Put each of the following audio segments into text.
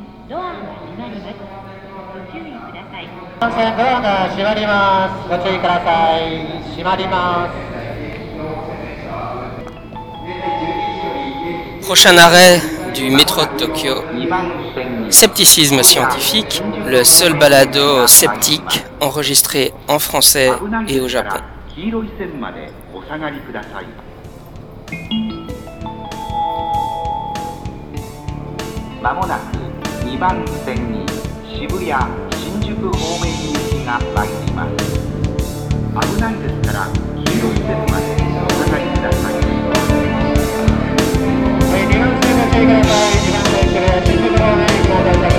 ドアが閉まりますご注意ください幹線ドアが閉まりますご注意ください閉まります Prochain arrêt du métro de Tokyo. Scepticisme scientifique, le seul balado sceptique enregistré en français et au Japon. 番線に渋谷新宿方面行きが参ります危ないですから黄色い線までお下がりくださいはい2番線ご注意ください2番線渋谷新宿方面行きの到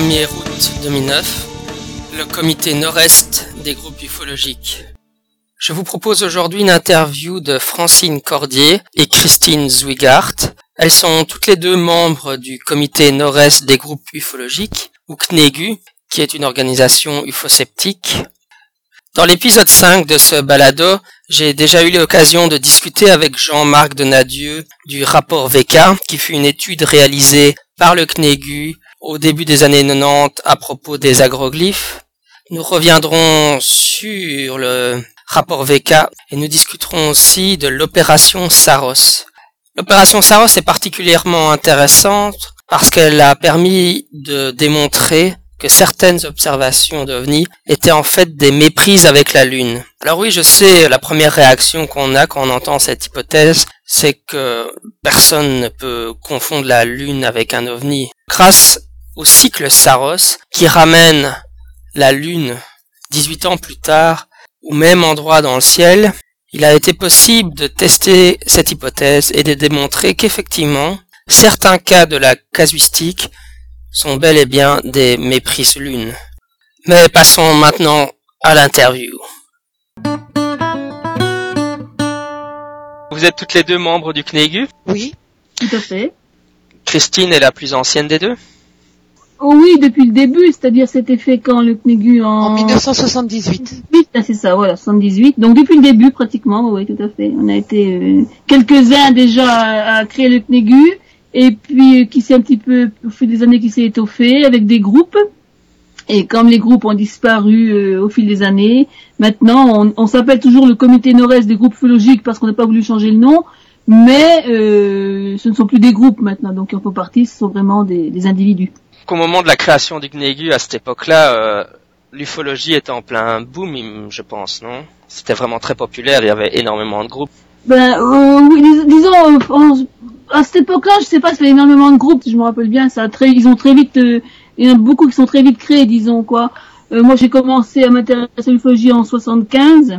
1er août 2009, le comité nord-est des groupes ufologiques. Je vous propose aujourd'hui une interview de Francine Cordier et Christine Zwigart. Elles sont toutes les deux membres du comité nord-est des groupes ufologiques, ou CNEGU, qui est une organisation ufosceptique. Dans l'épisode 5 de ce balado, j'ai déjà eu l'occasion de discuter avec Jean-Marc Donadieu du rapport VK, qui fut une étude réalisée par le CNEGU au début des années 90 à propos des agroglyphes. Nous reviendrons sur le rapport VK et nous discuterons aussi de l'opération Saros. L'opération Saros est particulièrement intéressante parce qu'elle a permis de démontrer que certaines observations d'OVNI étaient en fait des méprises avec la Lune. Alors oui, je sais, la première réaction qu'on a quand on entend cette hypothèse, c'est que personne ne peut confondre la Lune avec un OVNI. Au cycle Saros, qui ramène la Lune 18 ans plus tard au même endroit dans le ciel, il a été possible de tester cette hypothèse et de démontrer qu'effectivement, certains cas de la casuistique sont bel et bien des méprises lunes. Mais passons maintenant à l'interview. Vous êtes toutes les deux membres du CNEGU. Oui, Tout à fait. Christine est la plus ancienne des deux? Oh oui, depuis le début, c'est-à-dire c'était fait quand le CNEGU en... en 1978. Oui, ah, c'est ça, voilà, 78. Donc depuis le début pratiquement, oui, tout à fait. On a été euh, quelques-uns déjà à, à créer le CNEGU et puis euh, qui s'est un petit peu, au fil des années, qui s'est étoffé avec des groupes. Et comme les groupes ont disparu euh, au fil des années, maintenant on, on s'appelle toujours le comité nord-est des groupes ufologiques parce qu'on n'a pas voulu changer le nom, mais euh, ce ne sont plus des groupes maintenant, donc en font partie, ce sont vraiment des, des individus. Qu'au moment de la création du CNEGU, à cette époque-là, euh, l'ufologie était en plein boom, il- je pense, non? C'était vraiment très populaire, il y avait énormément de groupes. Ben euh, oui, dis- disons euh, à cette époque-là, je sais pas, ça fait énormément de groupes, je me rappelle bien, ça très, ils ont très vite, euh, il y en a beaucoup qui sont très vite créés, disons quoi. Moi, j'ai commencé à m'intéresser à l'ufologie en 75.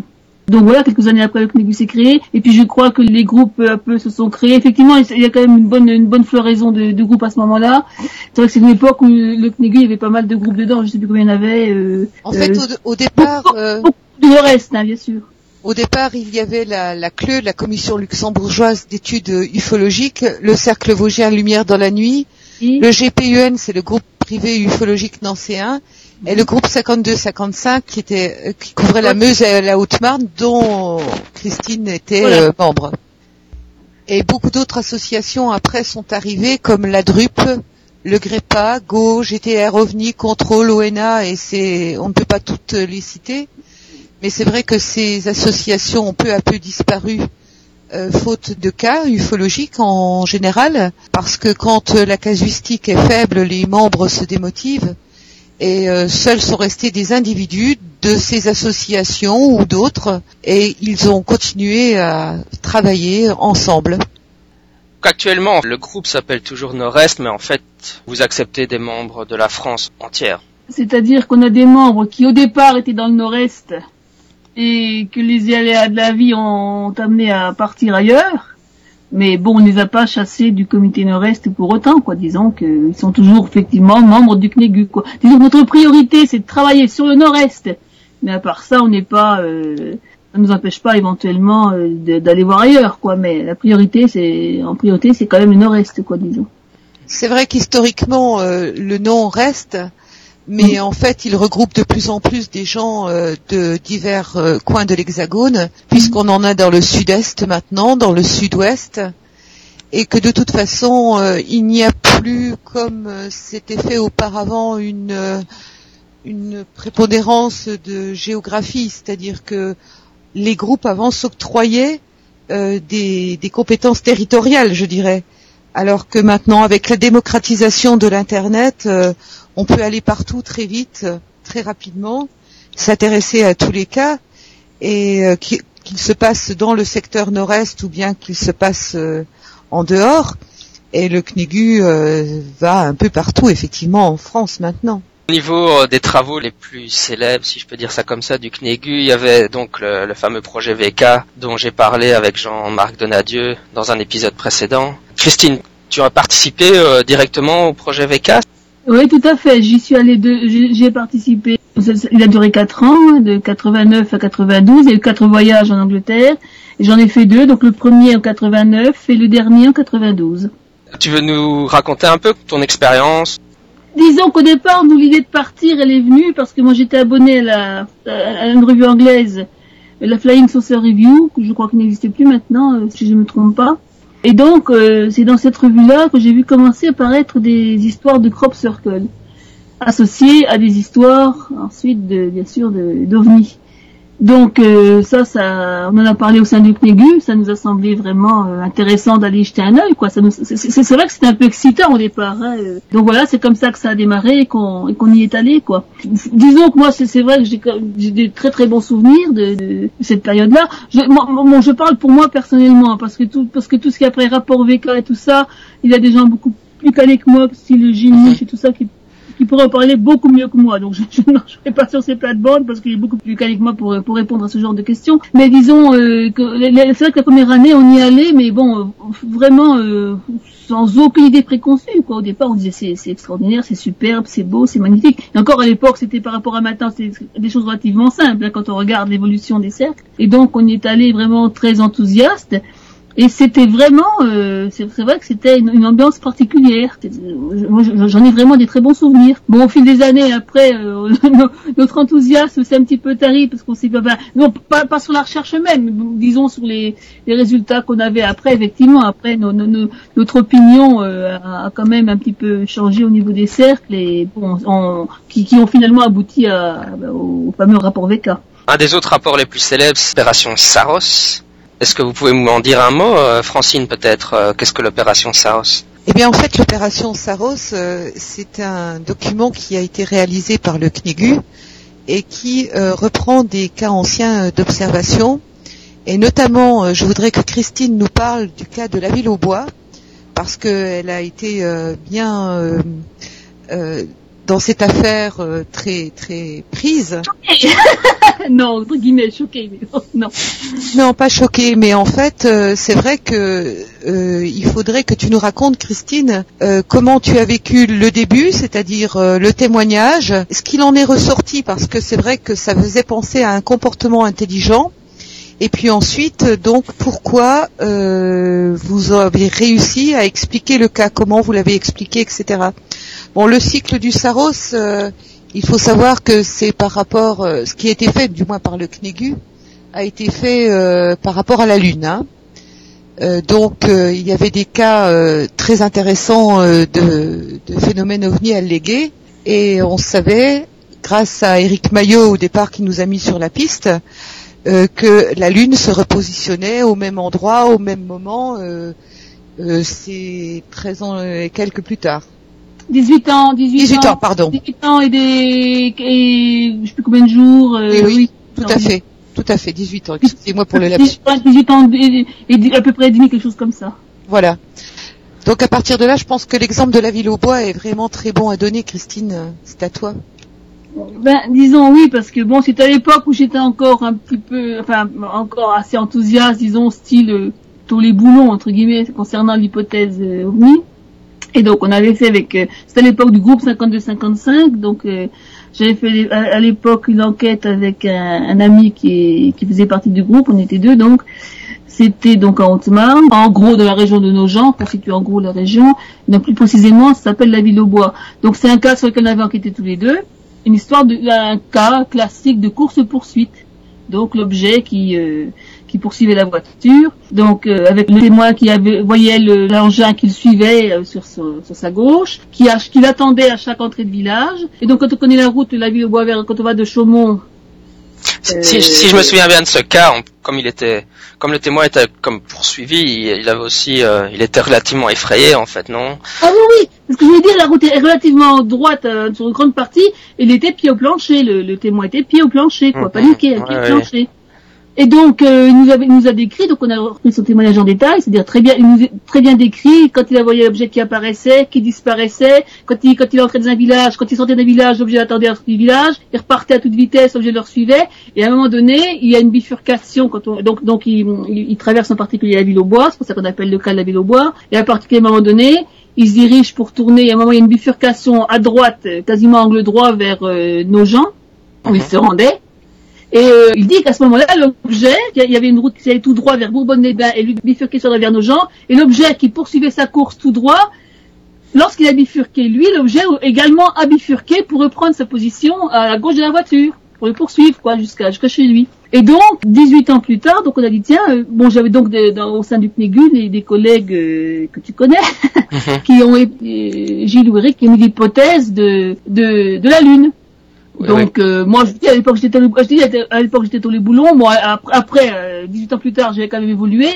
Donc voilà, quelques années après le CNEGU s'est créé, et puis je crois que les groupes peu à peu se sont créés. Effectivement, il y a quand même une bonne, une bonne floraison de, de groupes à ce moment-là. C'est vrai que c'est une époque où le CNEGU, il y avait pas mal de groupes dedans, je sais plus combien il y en avait. Euh, En fait, euh, au, au départ, euh, beaucoup de reste, hein, bien sûr. au départ, il y avait la, la CLE, la Commission luxembourgeoise d'études ufologiques, le Cercle Vosgien Lumière dans la nuit, le GPUN, c'est le groupe privé ufologique nancéen, et le groupe 52-55 qui était euh, qui couvrait la Meuse et la Haute-Marne, dont Christine était Voilà. euh, membre. Et beaucoup d'autres associations après sont arrivées, comme la DRUP, le GREPA, GO, GTR OVNI, Contrôle, ONA, et c'est, on ne peut pas toutes les citer. Mais c'est vrai que ces associations ont peu à peu disparu, euh, faute de cas ufologiques en général, parce que quand la casuistique est faible, les membres se démotivent, et euh, seuls sont restés des individus de ces associations ou d'autres, et ils ont continué à travailler ensemble. Actuellement, le groupe s'appelle toujours Nord-Est, mais en fait, vous acceptez des membres de la France entière. C'est-à-dire qu'on a des membres qui au départ étaient dans le nord-est et que les aléas de la vie ont amené à partir ailleurs. Mais bon, on ne les a pas chassés du comité Nord-Est pour autant, quoi. Disons qu'ils sont toujours effectivement membres du CNEGU, quoi. Disons que notre priorité, c'est de travailler sur le Nord-Est. Mais à part ça, on n'est pas, euh, ça ne nous empêche pas éventuellement euh, d'aller voir ailleurs, quoi. Mais la priorité, c'est, en priorité, c'est quand même le Nord-Est, quoi, disons. C'est vrai qu'historiquement, euh, le nom reste, mais en fait, il regroupe de plus en plus des gens euh, de divers euh, coins de l'Hexagone, puisqu'on en a dans le sud-est maintenant, dans le sud-ouest, et que de toute façon, euh, il n'y a plus, comme c'était fait auparavant, une, prépondérance de géographie, c'est-à-dire que les groupes avant s'octroyaient des compétences territoriales, je dirais. Alors que maintenant, avec la démocratisation de l'Internet, euh, on peut aller partout très vite, euh, très rapidement, s'intéresser à tous les cas, et euh, qu'il se passe dans le secteur nord-est ou bien qu'il se passe euh, en dehors. Et le CNEGU va un peu partout, effectivement, en France maintenant. Au niveau des travaux les plus célèbres, si je peux dire ça comme ça, du CNEGU, il y avait donc le, le fameux projet VK dont j'ai parlé avec Jean-Marc Donadieu dans un épisode précédent. Christine, tu as participé euh, directement au projet VK Oui, tout à fait. J'y suis allée de, j'y j'y ai participé. Il a duré quatre ans, de 89 à 92. Il y a eu quatre voyages en Angleterre. Et J'en ai fait deux, donc le premier en 89 et le dernier en 92. Tu veux nous raconter un peu ton expérience? Disons qu'au départ, nous, l'idée de partir, elle est venue parce que moi, j'étais abonné à, la, à une revue anglaise, la Flying Saucer Review, que je crois qu'il n'existe plus maintenant, euh, si je ne me trompe pas. Et donc, euh, c'est dans cette revue-là que j'ai vu commencer à apparaître des histoires de crop circle, associées à des histoires, ensuite, de, bien sûr, d'ovnis. Donc euh, ça, ça, on en a parlé au sein du CNEGU, ça nous a semblé vraiment euh, intéressant d'aller jeter un œil, quoi. C'est vrai que c'était un peu excitant au départ. hein, euh. Donc voilà, c'est comme ça que ça a démarré et qu'on y est allé, quoi. Disons que moi, c'est vrai que j'ai j'ai des très très bons souvenirs de, de cette période-là. Je, je parle pour moi personnellement, parce que tout, parce que tout ce qui est après rapport VK et tout ça, il y a des gens beaucoup plus calés que moi, style Gilles et tout ça, qui qui pourrait en parler beaucoup mieux que moi. Donc je, ne serai pas sur ces plates-bandes parce qu'il est beaucoup plus calé que moi pour, répondre à ce genre de questions. Mais disons euh, que c'est vrai que la première année on y allait, mais bon, euh, vraiment euh, sans aucune idée préconçue. Au départ on disait c'est, c'est extraordinaire, c'est superbe, c'est beau, c'est magnifique. Et encore à l'époque c'était par rapport à maintenant, c'était des choses relativement simples hein, quand on regarde l'évolution des cercles. Et donc on y est allé vraiment très enthousiaste. Et c'était vraiment, euh, c'est vrai que c'était une, ambiance particulière. J'en ai vraiment des très bons souvenirs. Bon, au fil des années, après, euh, no- notre enthousiasme s'est un petit peu tari parce qu'on s'est pas, ben, non, pas, sur la recherche même, mais disons sur les, résultats qu'on avait après. Effectivement, après, notre opinion euh, a, quand même un petit peu changé au niveau des cercles et bon, on- qui, ont finalement abouti au fameux rapport VK. Un des autres rapports les plus célèbres, c'est l'opération Saros. Est-ce que vous pouvez m'en dire un mot, euh, Francine, peut-être euh, Qu'est-ce que l'opération Saros? Eh bien, en fait, l'opération Saros, euh, c'est un document qui a été réalisé par le CNEGU et qui reprend des cas anciens d'observation. Et notamment, je voudrais que Christine nous parle du cas de la ville au bois, parce qu'elle a été bien dans cette affaire euh, très très prise. non, entre guillemets, choqué, mais non. Non, pas choquée, mais en fait, euh, c'est vrai que euh, il faudrait que tu nous racontes, Christine, euh, comment tu as vécu le début, c'est-à-dire euh, le témoignage, ce qu'il en est ressorti, parce que c'est vrai que ça faisait penser à un comportement intelligent. Et puis ensuite, donc, pourquoi euh, vous avez réussi à expliquer le cas, comment vous l'avez expliqué, etc. Bon, le cycle du Saros, euh, il faut savoir que c'est par rapport, euh, ce qui a été fait, du moins par le CNEGU, a été fait euh, par rapport à la Lune. hein. Euh, donc il y avait des cas très intéressants de, de phénomènes ovnis allégués et on savait, grâce à Eric Maillot au départ qui nous a mis sur la piste, que la Lune se repositionnait au même endroit, au même moment. C'est 13 ans et quelques plus tard. 18 ans, 18, 18 ans, pardon. 18 ans et des, et je sais plus combien de jours. euh, Oui, oui, Tout à fait, tout à fait, 18 ans. Excusez-moi pour le lapsus. 18, 18 ans et, et à peu près et demi, quelque chose comme ça. Voilà. Donc à partir de là, je pense que l'exemple de la ville au bois est vraiment très bon à donner, Christine. C'est à toi. Ben, disons oui, parce que bon, c'était à l'époque où j'étais encore un petit peu, enfin, encore assez enthousiaste, disons, style, euh, tous les boulons entre guillemets concernant l'hypothèse euh, OVNI. Et donc on avait fait avec, euh, c'était à l'époque du groupe 52-55, donc euh, j'avais fait à, l'époque une enquête avec un, ami qui, faisait partie du groupe, on était deux donc. C'était donc en Haute-Marne, en gros de la région de Nogent, pour situer en gros la région. Donc plus précisément, ça s'appelle la ville au bois. Donc c'est un cas sur lequel on avait enquêté tous les deux. Une histoire de un cas classique de course-poursuite. Donc l'objet qui euh, qui poursuivait la voiture. Donc euh, avec le témoin qui avait voyait le- l'engin qu'il suivait euh, sur, son- sur sa gauche, qui, a- qui l'attendait à chaque entrée de village. Et donc quand on connaît la route de la ville au bois vers quand on va de Chaumont Si, Euh, si- si je me souviens bien de ce cas, on- comme il était, comme le témoin était comme poursuivi, il, il avait aussi, il était relativement effrayé en fait, non? Ah oui, oui, parce que je veux dire, la route est relativement droite sur une grande partie, et il était pied au plancher, le, le témoin était pied au plancher, quoi, Mhm. paniqué, Ouais, pied au plancher. Et donc, euh, il, nous avait, il nous a décrit, donc on a repris son témoignage en détail, c'est-à-dire très bien, il nous a très bien décrit quand il a voyé l'objet qui apparaissait, qui disparaissait, quand il, quand il entrait dans un village, quand il sortait d'un village, l'objet attendait à du village, il repartait à toute vitesse, l'objet le suivait, et à un moment donné, il y a une bifurcation, quand on, donc, donc il, il- il traverse en particulier la ville au bois, c'est pour ça qu'on appelle le cas de la ville au bois, et à partir d'un moment donné, il se dirige pour tourner, et à un moment il y a une bifurcation à droite, quasiment angle droit vers euh, Nogent, où il se rendait, et euh, il dit qu'à ce moment-là, l'objet, il y avait une route qui allait tout droit vers Bourbonne-les-Bains et lui bifurquait sur la vers Nogent, et l'objet qui poursuivait sa course tout droit, lorsqu'il a bifurqué, lui, l'objet également a bifurqué pour reprendre sa position à la gauche de la voiture, pour le poursuivre, quoi, jusqu'à jusqu'à chez lui. Et donc, 18 ans plus tard, donc on a dit, tiens, euh, bon, j'avais donc des- dans- au sein du PNEGU des, des collègues euh, que tu connais, qui ont, euh, Gilles ou Eric, qui ont mis l'hypothèse de, de, de la Lune. Donc euh, moi je dis à l'époque j'étais à l'époque j'étais les boulons, moi après, après euh, 18 ans plus tard j'ai quand même évolué.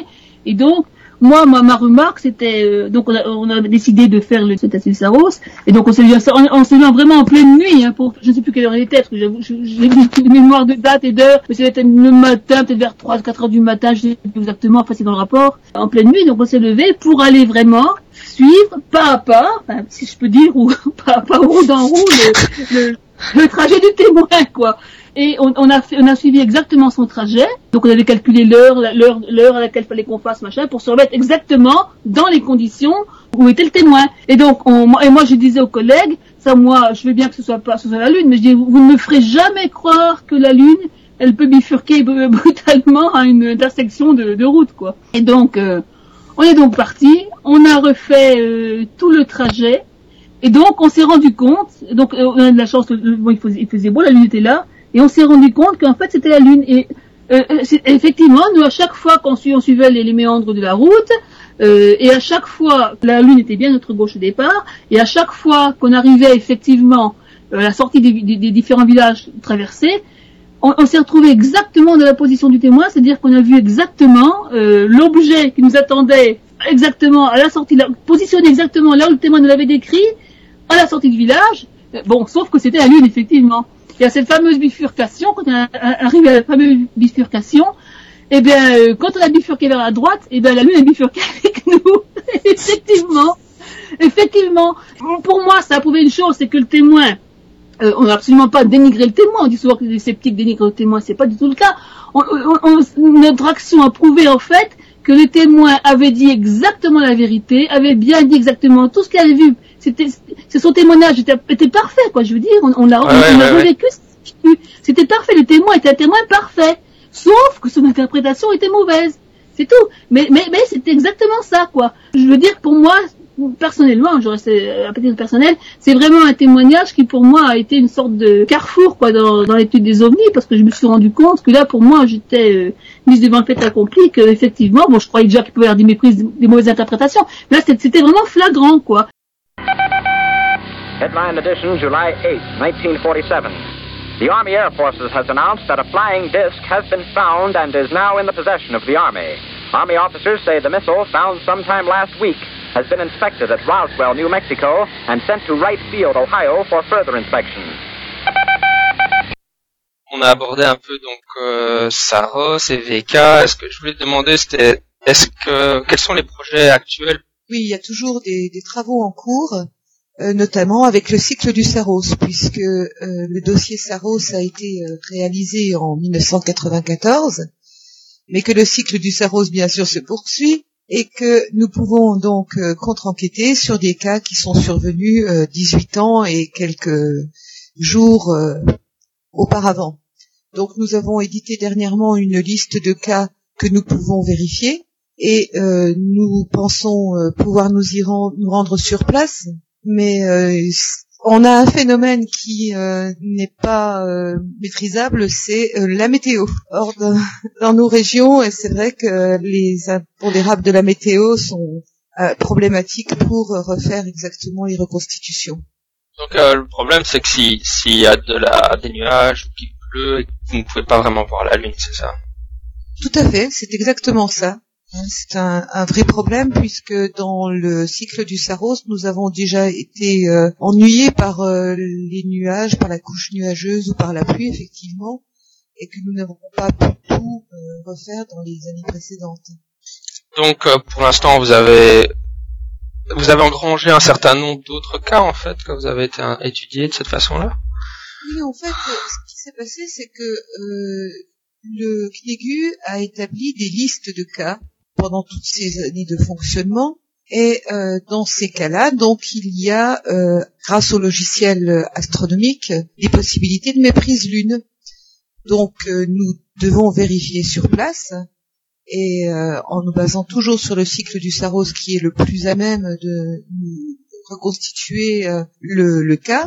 Et donc moi ma, ma remarque c'était euh, donc on a, on a décidé de faire le cet Saros. Et donc on s'est on, on s'est vraiment en pleine nuit hein, pour je ne sais plus quelle heure il était parce que j'ai une mémoire de date et d'heure mais c'était le matin peut-être vers 3 4 heures du matin je sais plus exactement enfin c'est dans le rapport en pleine nuit. Donc on s'est levé pour aller vraiment suivre pas à pas enfin, si je peux dire ou pas à pas roue dans roue le, le le trajet du témoin, quoi. Et on, a suivi exactement son trajet. Donc on avait calculé l'heure, l'heure, à laquelle fallait qu'on fasse machin pour se remettre exactement dans les conditions où était le témoin. Et donc on, moi- je disais aux collègues, ça moi je veux bien que ce soit pas ce soit la lune, mais je dis vous, ne me ferez jamais croire que la lune elle peut bifurquer br- brutalement à une intersection de, de route, quoi. Et donc euh, on est donc parti, on a refait euh, tout le trajet. Et donc, on s'est rendu compte, donc euh, on a de la chance, bon, il, faisait, beau, la lune était là, et on s'est rendu compte qu'en fait c'était la lune. Et euh, euh, effectivement, nous à chaque fois qu'on suivait les, méandres de la route, et à chaque fois, la lune était bien à notre gauche au départ, et à chaque fois qu'on arrivait effectivement à la sortie des, différents villages traversés, on, on s'est retrouvé exactement dans la position du témoin, c'est-à-dire qu'on a vu exactement l'objet qui nous attendait exactement à la sortie, positionné exactement là où le témoin nous l'avait décrit, à la sortie du village. Euh, Bon, sauf que c'était la lune, effectivement. Il y a cette fameuse bifurcation, quand on arrive à la fameuse bifurcation, eh bien, euh, quand on a bifurqué vers la droite, eh bien, la lune a bifurqué avec nous. effectivement. Effectivement. Pour moi, ça a prouvé une chose, c'est que le témoin, euh, on n'a absolument pas dénigré le témoin. On dit souvent que les sceptiques dénigrent le témoin. C'est pas du tout le cas. Notre action a prouvé, en fait, que le témoin avait dit exactement la vérité, avait bien dit exactement tout ce qu'il avait vu. C'était, c'est son témoignage était, était parfait, quoi. Je veux dire, on, on l'a, on, Ouais, revécu. C'était parfait. Le témoin était un témoin parfait. Sauf que son interprétation était mauvaise. C'est tout. Mais, mais, mais c'était exactement ça, quoi. Je veux dire, pour moi, personnellement, je reste euh, à titre personnel, c'est vraiment un témoignage qui pour moi a été une sorte de carrefour quoi dans, dans l'étude des ovnis parce que je me suis rendu compte que là pour moi j'étais euh, mise devant le fait accompli que effectivement bon je croyais déjà qu'il pouvait y avoir des méprises, des mauvaises interprétations mais là c'était c'était vraiment flagrant quoi Headline edition, July 8, 1947. The Army Air Forces has announced that a flying disc has been found and is now in the possession of the Army. Army officers say the missile, found sometime last week, has been inspected at Roswell, New Mexico, and sent to Wright Field, Ohio, for further inspection. On a abordé un peu donc euh, Saros et VK. Est-ce que je voulais te demander, c'était, est-ce que quels sont les projets actuels Oui, il y a toujours des, des travaux en cours, euh, notamment avec le cycle du Saros, puisque euh, le dossier Saros a été euh, réalisé en 1994 mais que le cycle du Saros, bien sûr, se poursuit et que nous pouvons donc euh, contre-enquêter sur des cas qui sont survenus euh, 18 ans et quelques jours euh, auparavant. Donc nous avons édité dernièrement une liste de cas que nous pouvons vérifier et euh, nous pensons euh, pouvoir nous y nous rendre sur place, mais euh, on a un phénomène qui euh, n'est pas euh, maîtrisable, c'est euh, la météo. Or, dans, dans nos régions, et c'est vrai que les impondérables de la météo sont euh, problématiques pour refaire exactement les reconstitutions. Donc euh, le problème c'est que si s'il y a de la des nuages ou qu'il pleut vous ne pouvez pas vraiment voir la lune, c'est ça? Tout à fait, c'est exactement ça. Hein, C'est un, un vrai problème puisque dans le cycle du Saros, nous avons déjà été euh, ennuyés par euh, les nuages, par la couche nuageuse ou par la pluie, effectivement, et que nous n'avons pas pu tout euh, refaire dans les années précédentes. Donc euh, pour l'instant vous avez vous avez engrangé un certain nombre d'autres cas en fait que vous avez été euh, étudiés de cette façon-là? Oui, en fait, euh, ce qui s'est passé, c'est que euh, le CNEGU a établi des listes de cas pendant toutes ces années de fonctionnement. Et euh, dans ces cas-là, donc il y a, euh, grâce au logiciel astronomique, des possibilités de méprise lune. Donc euh, nous devons vérifier sur place et euh, en nous basant toujours sur le cycle du Saros qui est le plus à même de nous reconstituer euh, le, le cas.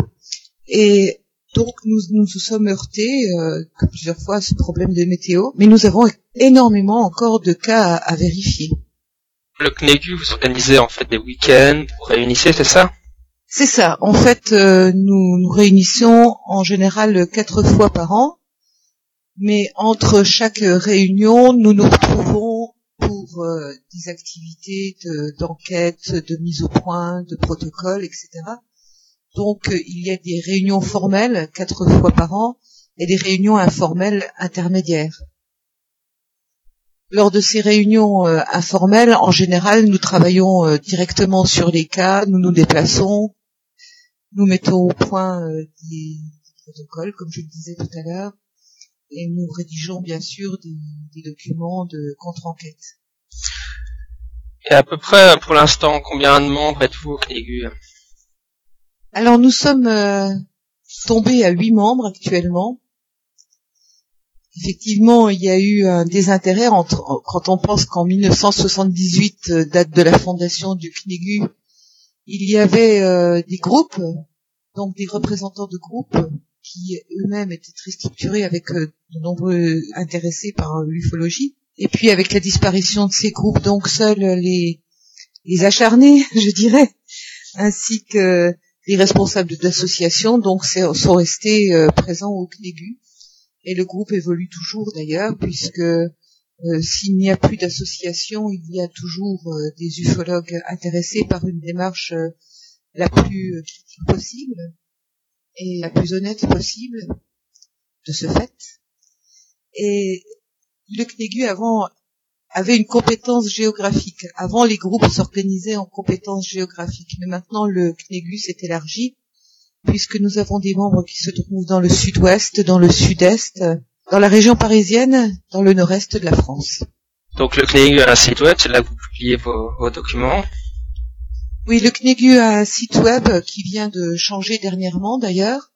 Et donc nous nous, nous sommes heurtés euh, plusieurs fois à ce problème de météo, mais nous avons énormément encore de cas à, à vérifier. Le CNEGU vous organisez en fait des week-ends, vous réunissez, c'est ça? C'est ça. En fait, euh, nous nous réunissons en général quatre fois par an, mais entre chaque réunion, nous nous retrouvons pour euh, des activités de- d'enquête, de, mise au point, de protocole, etc. Donc, euh, il y a des réunions formelles quatre fois par an et des réunions informelles intermédiaires. Lors de ces réunions euh, informelles, en général, nous travaillons euh, directement sur les cas, nous nous déplaçons, nous mettons au point des, protocoles, comme je le disais tout à l'heure, et nous rédigeons bien sûr des, des documents de contre-enquête. Et à peu près pour l'instant, combien de membres êtes-vous au CNEGU Alors nous sommes euh, tombés à huit membres actuellement. Effectivement, il y a eu un désintérêt entre, quand on pense qu'en 1978, euh, date de la fondation du CNEGU, il y avait euh, des groupes, donc des représentants de groupes qui eux-mêmes étaient très structurés avec euh, de nombreux intéressés par euh, l'ufologie. Et puis avec la disparition de ces groupes, donc seuls les, les acharnés, je dirais, ainsi que les responsables d'associations, donc sont restés euh, présents au CNEGU. Et le groupe évolue toujours d'ailleurs, puisque euh, s'il n'y a plus d'association, il y a toujours euh, des ufologues intéressés par une démarche la plus critique possible et la plus honnête possible de ce fait. Et le CNEGU avant avait une compétence géographique. Avant, les groupes s'organisaient en compétences géographiques, mais maintenant le CNEGU s'est élargi puisque nous avons des membres qui se trouvent dans le sud-ouest, dans le sud-est, dans la région parisienne, dans le nord-est de la France. Donc le CNEGU a un site web, c'est là que vous publiez vos, vos documents. Oui, le CNEGU a un site web qui vient de changer dernièrement d'ailleurs.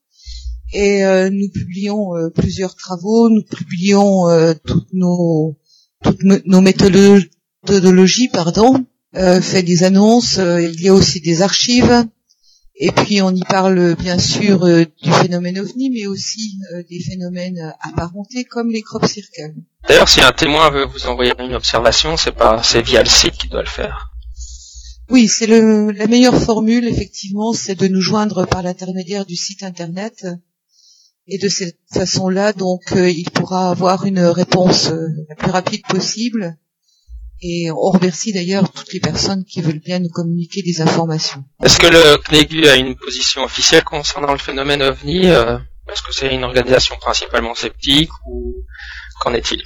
Et euh, nous publions euh, plusieurs travaux, nous publions euh, toutes nos toutes no- nos méthodolo- méthodologies, pardon, euh, fait des annonces, euh, il y a aussi des archives. Et puis on y parle bien sûr euh, du phénomène ovni, mais aussi euh, des phénomènes apparentés comme les crop circles. D'ailleurs, si un témoin veut vous envoyer une observation, c'est pas, c'est via le site qu'il doit le faire. Oui, c'est le, la meilleure formule, effectivement, c'est de nous joindre par l'intermédiaire du site internet. Et de cette façon-là, donc, euh, il pourra avoir une réponse euh, la plus rapide possible. Et on remercie d'ailleurs toutes les personnes qui veulent bien nous communiquer des informations. Est-ce que le CNEGU a une position officielle concernant le phénomène OVNI euh, Est-ce que c'est une organisation principalement sceptique ou qu'en est-il?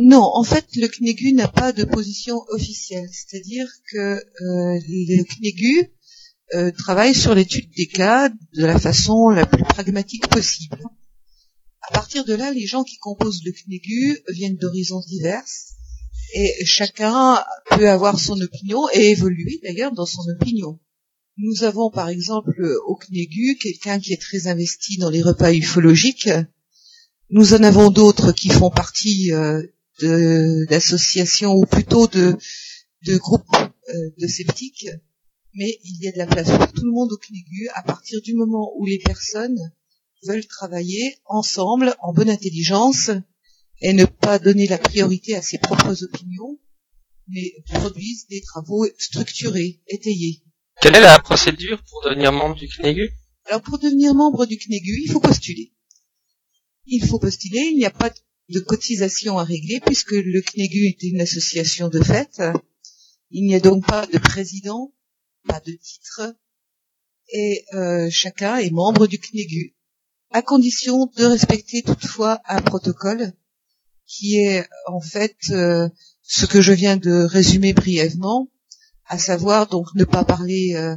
Non, en fait, le CNEGU n'a pas de position officielle. C'est-à-dire que euh, le CNEGU euh, travaille sur l'étude des cas de la façon la plus pragmatique possible. À partir de là, les gens qui composent le CNEGU viennent d'horizons divers et chacun peut avoir son opinion et évoluer d'ailleurs dans son opinion. Nous avons par exemple au CNEGU quelqu'un qui est très investi dans les repas ufologiques. Nous en avons d'autres qui font partie euh, d'associations ou plutôt de, groupes euh, de sceptiques. Mais il y a de la place pour tout le monde au CNEGU à partir du moment où les personnes veulent travailler ensemble en bonne intelligence et ne pas donner la priorité à ses propres opinions, mais produisent des travaux structurés, étayés. Quelle est la procédure pour devenir membre du CNEGU Alors pour devenir membre du CNEGU, il faut postuler. Il faut postuler, il n'y a pas de cotisation à régler puisque le CNEGU est une association de fait. Il n'y a donc pas de président, pas de titre, et euh, chacun est membre du CNEGU, à condition de respecter toutefois un protocole qui est en fait euh, ce que je viens de résumer brièvement, à savoir donc ne pas parler euh,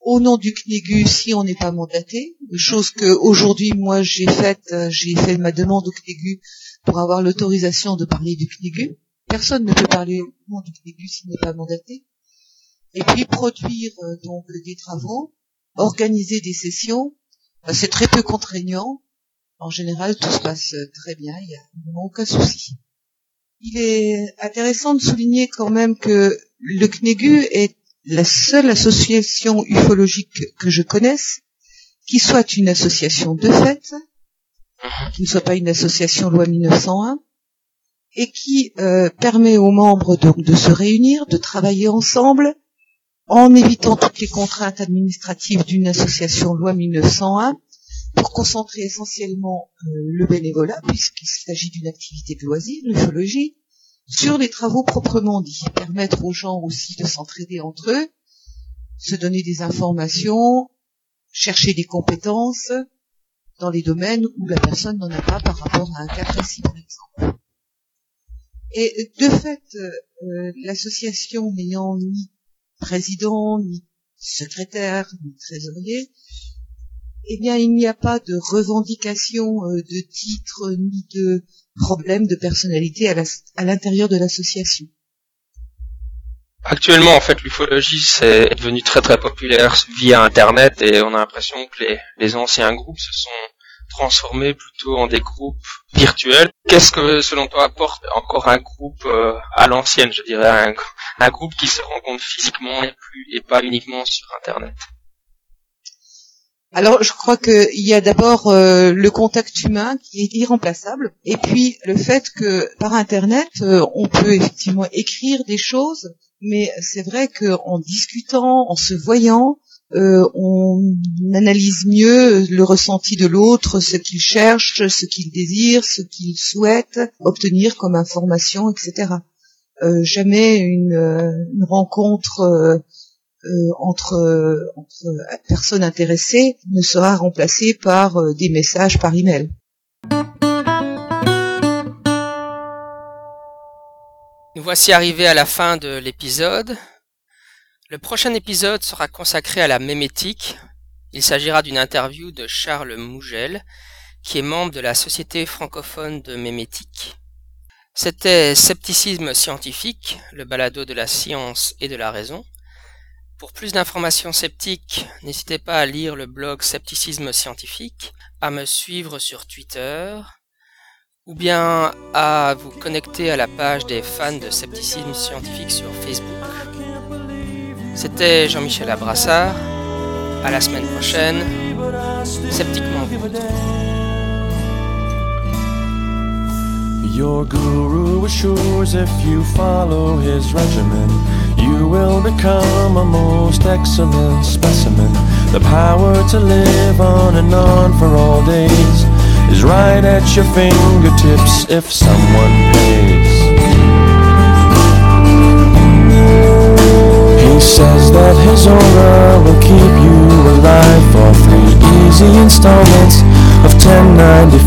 au nom du CNEGU si on n'est pas mandaté, chose que aujourd'hui moi j'ai faite, j'ai fait ma demande au CNEGU pour avoir l'autorisation de parler du CNEGU. Personne ne peut parler au nom du CNEGU s'il n'est pas mandaté. Et puis produire donc des travaux, organiser des sessions, c'est très peu contraignant en général, tout se passe très bien, il n'y a aucun souci. Il est intéressant de souligner quand même que le CNEGU est la seule association ufologique que je connaisse qui soit une association de fait, qui ne soit pas une association loi 1901, et qui euh, permet aux membres de se réunir, de travailler ensemble, en évitant toutes les contraintes administratives d'une association loi 1901, pour concentrer essentiellement euh, le bénévolat, puisqu'il s'agit d'une activité de loisir, l'ufologie, sur les travaux proprement dits, permettre aux gens aussi de s'entraider entre eux, se donner des informations, chercher des compétences dans les domaines où la personne n'en a pas par rapport à un cas précis, par exemple. Et de fait, euh, l'association n'ayant ni président, ni secrétaire, ni trésorier, eh bien, il n'y a pas de revendication euh, de titre ni de problème de personnalité à l'intérieur de l'association. Actuellement, en fait, l'ufologie c'est devenu très très populaire via Internet et on a l'impression que les, les anciens groupes se sont transformés plutôt en des groupes virtuels. Qu'est-ce que, selon toi, apporte encore un groupe euh, à l'ancienne, je dirais, un, un, groupe qui se rencontre physiquement et, plus, et pas uniquement sur Internet? Alors, je crois qu'il y a d'abord euh, le contact humain qui est irremplaçable, et puis le fait que par Internet, euh, on peut effectivement écrire des choses, mais c'est vrai qu'en discutant, en se voyant, euh, on analyse mieux le ressenti de l'autre, ce qu'il cherche, ce qu'il désire, ce qu'il souhaite obtenir comme information, etc. jamais une, rencontre euh, entre, entre personnes intéressées ne sera remplacé par euh, des messages par email. Nous voici arrivés à la fin de l'épisode. Le prochain épisode sera consacré à la mémétique. Il s'agira d'une interview de Charles Mougel, qui est membre de la Société francophone de mémétique. C'était Scepticisme scientifique, le balado de la science et de la raison. Pour plus d'informations sceptiques, n'hésitez pas à lire le blog Scepticisme Scientifique, à me suivre sur Twitter, ou bien à vous connecter à la page des fans de Scepticisme Scientifique sur Facebook. C'était Jean-Michel Abrassard. À la semaine prochaine. Sceptiquement Your guru assures if you follow his regimen, you will become a most excellent specimen. The power to live on and on for all days is right at your fingertips if someone pays. Says that his aura will keep you alive for three easy installments of 1095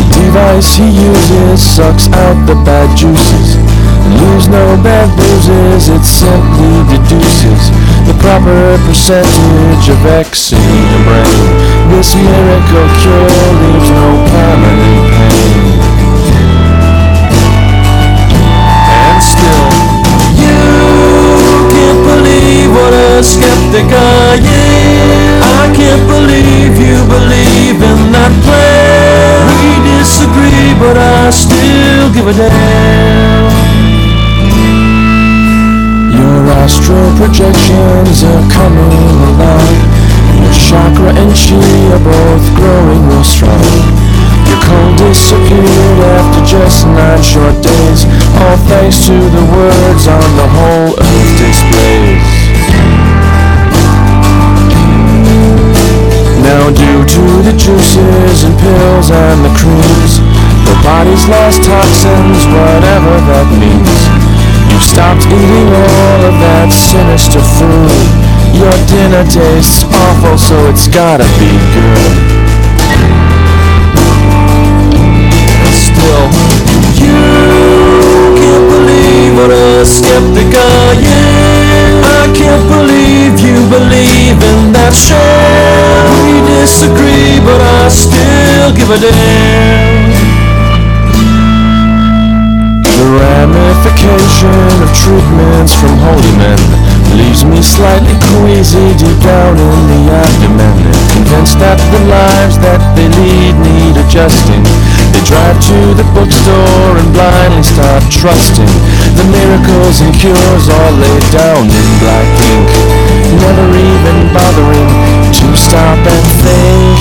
The device he uses sucks out the bad juices Leaves no bad bruises, it simply deduces The proper percentage of X in your brain. This miracle cure leaves no permanent what a skeptic I am. I can't believe you believe in that plan. We disagree, but I still give a damn. Your astral projections are coming alive. Your chakra and chi are both growing real strong. Your cold disappeared after just nine short days, all thanks to the words on the whole earth displays. Now due to the juices and pills and the creams, your body's lost toxins, whatever that means. You've stopped eating all of that sinister food. Your dinner tastes awful, so it's gotta be good. Still, you can't believe what a skeptic I am. I can't believe you believe in that sham. Disagree, but I still give a damn. The ramification of treatments from holy men leaves me slightly queasy deep down in the abdomen. Convinced that the lives that they lead need adjusting. They drive to the bookstore and blindly start trusting the miracles and cures all laid down in black ink. Never even bothering to stop and think.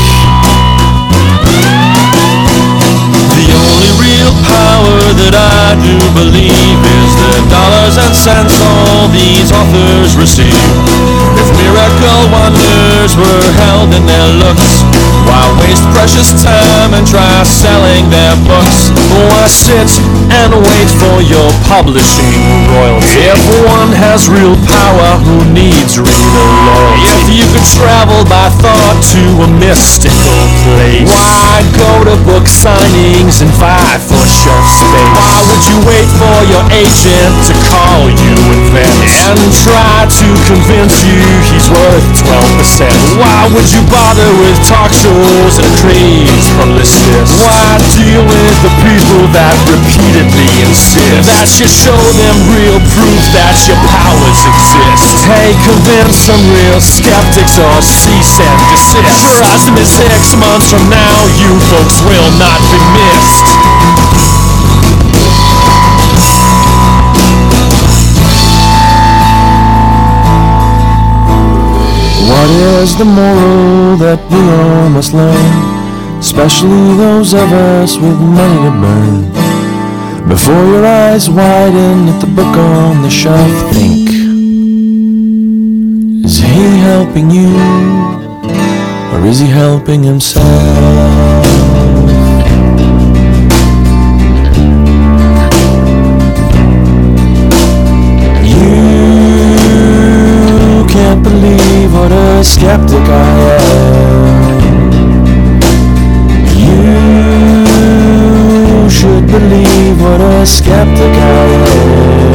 The only real power that I do believe is the dollars and cents all these authors receive. If miracle wonders were held in their looks, why waste precious time and try selling their books? Why sit and wait for your publishing royalty? If one has real power, who needs reader loyalty? If you could travel by thought to a mystical place, why go to book signings and fight for shelf space? Why would you wait for your agent to call you in Venice and try to convince you he's worth 12%? Why would you bother with talk shows and craze publicists? Why deal with the people that repeatedly insist that you show them real proof that your powers exist? Hey, convince some real skeptics or cease and desist. Trust me, six months from now, you folks will not be missed. What is the moral that we all must learn? Especially those of us with money to burn. Before your eyes widen at the book on the shelf, think. Is he helping you? Or is he helping himself? You can't believe what a skeptic I am. You should believe what a skeptic I am.